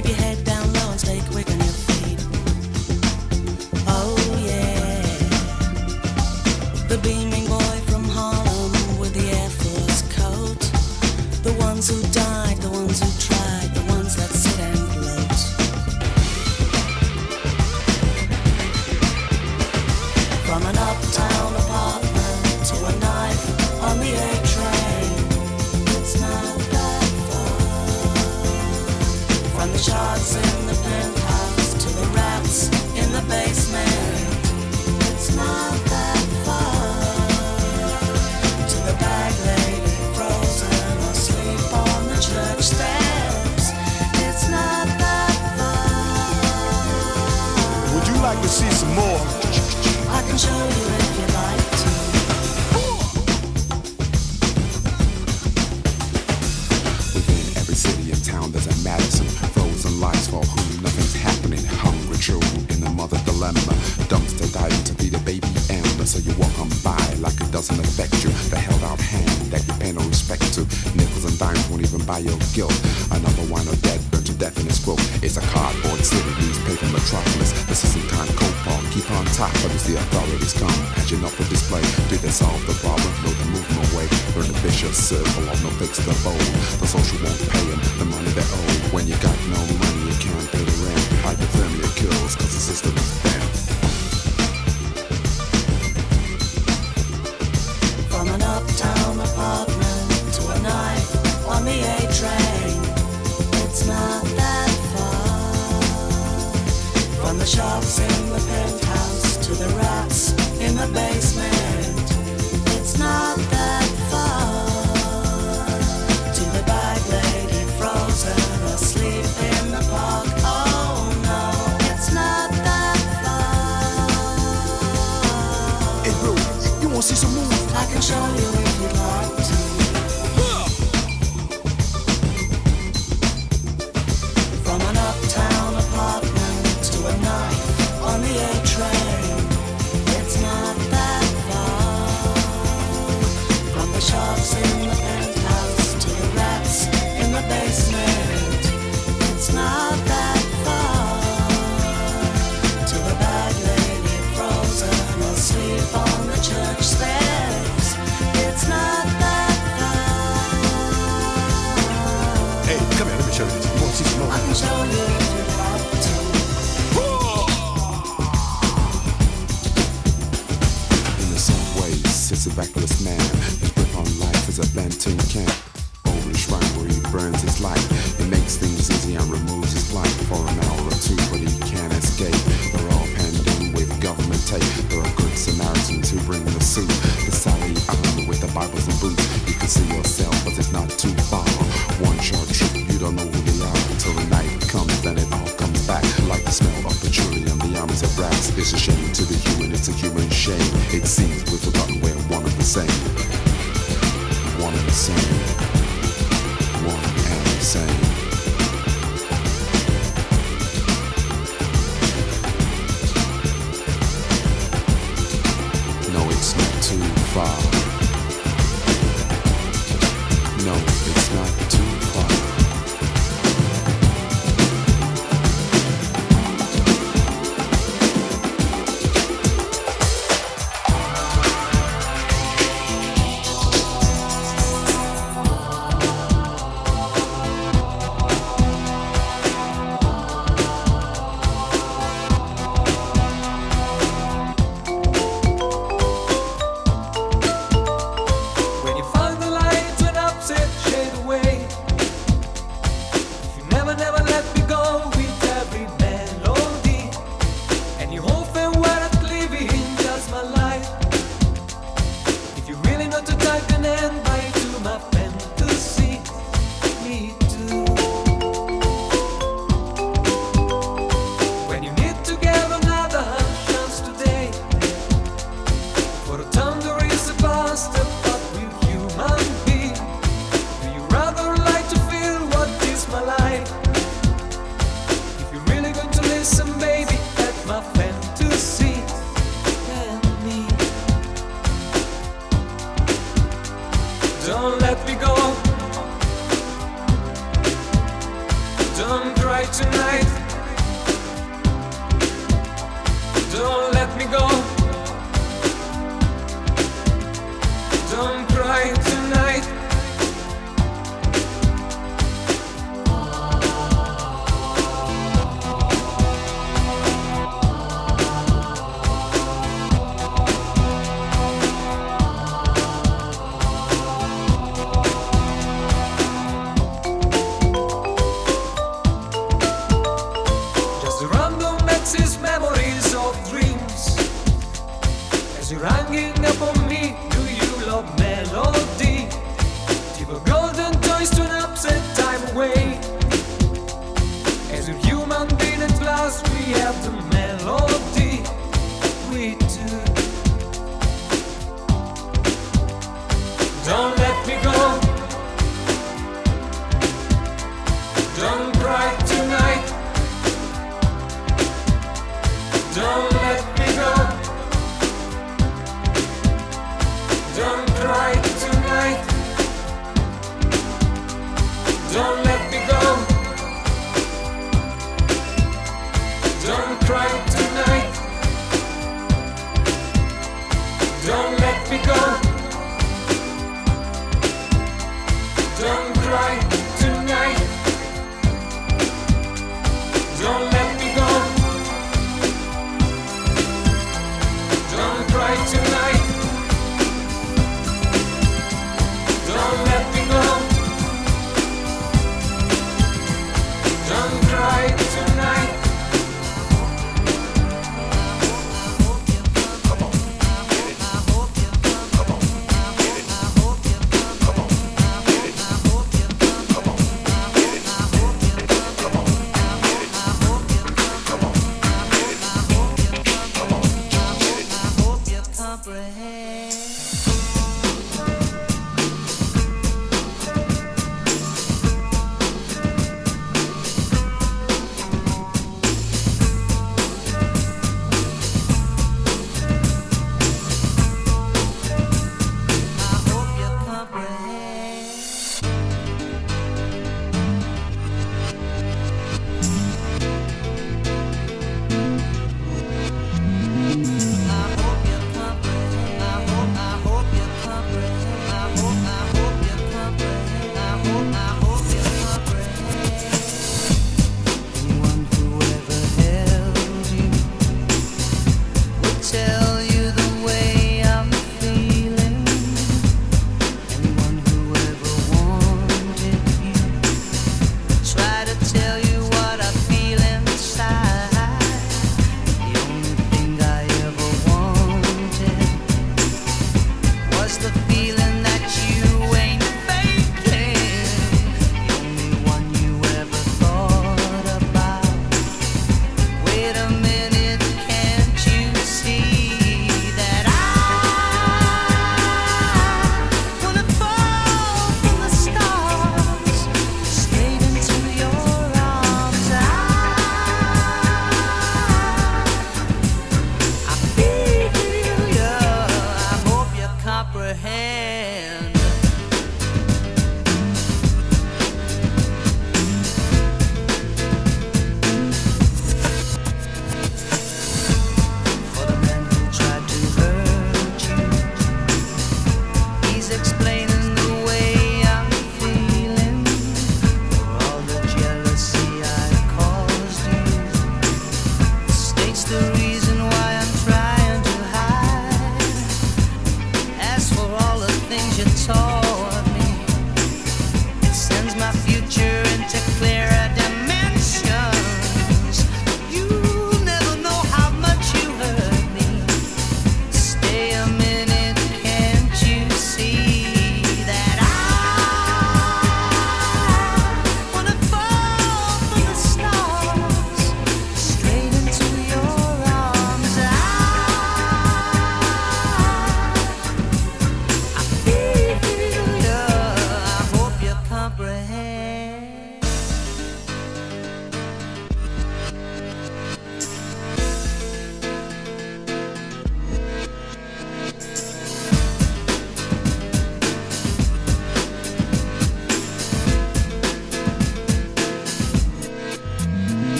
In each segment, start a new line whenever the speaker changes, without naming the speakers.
uptown apartment.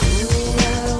Sucking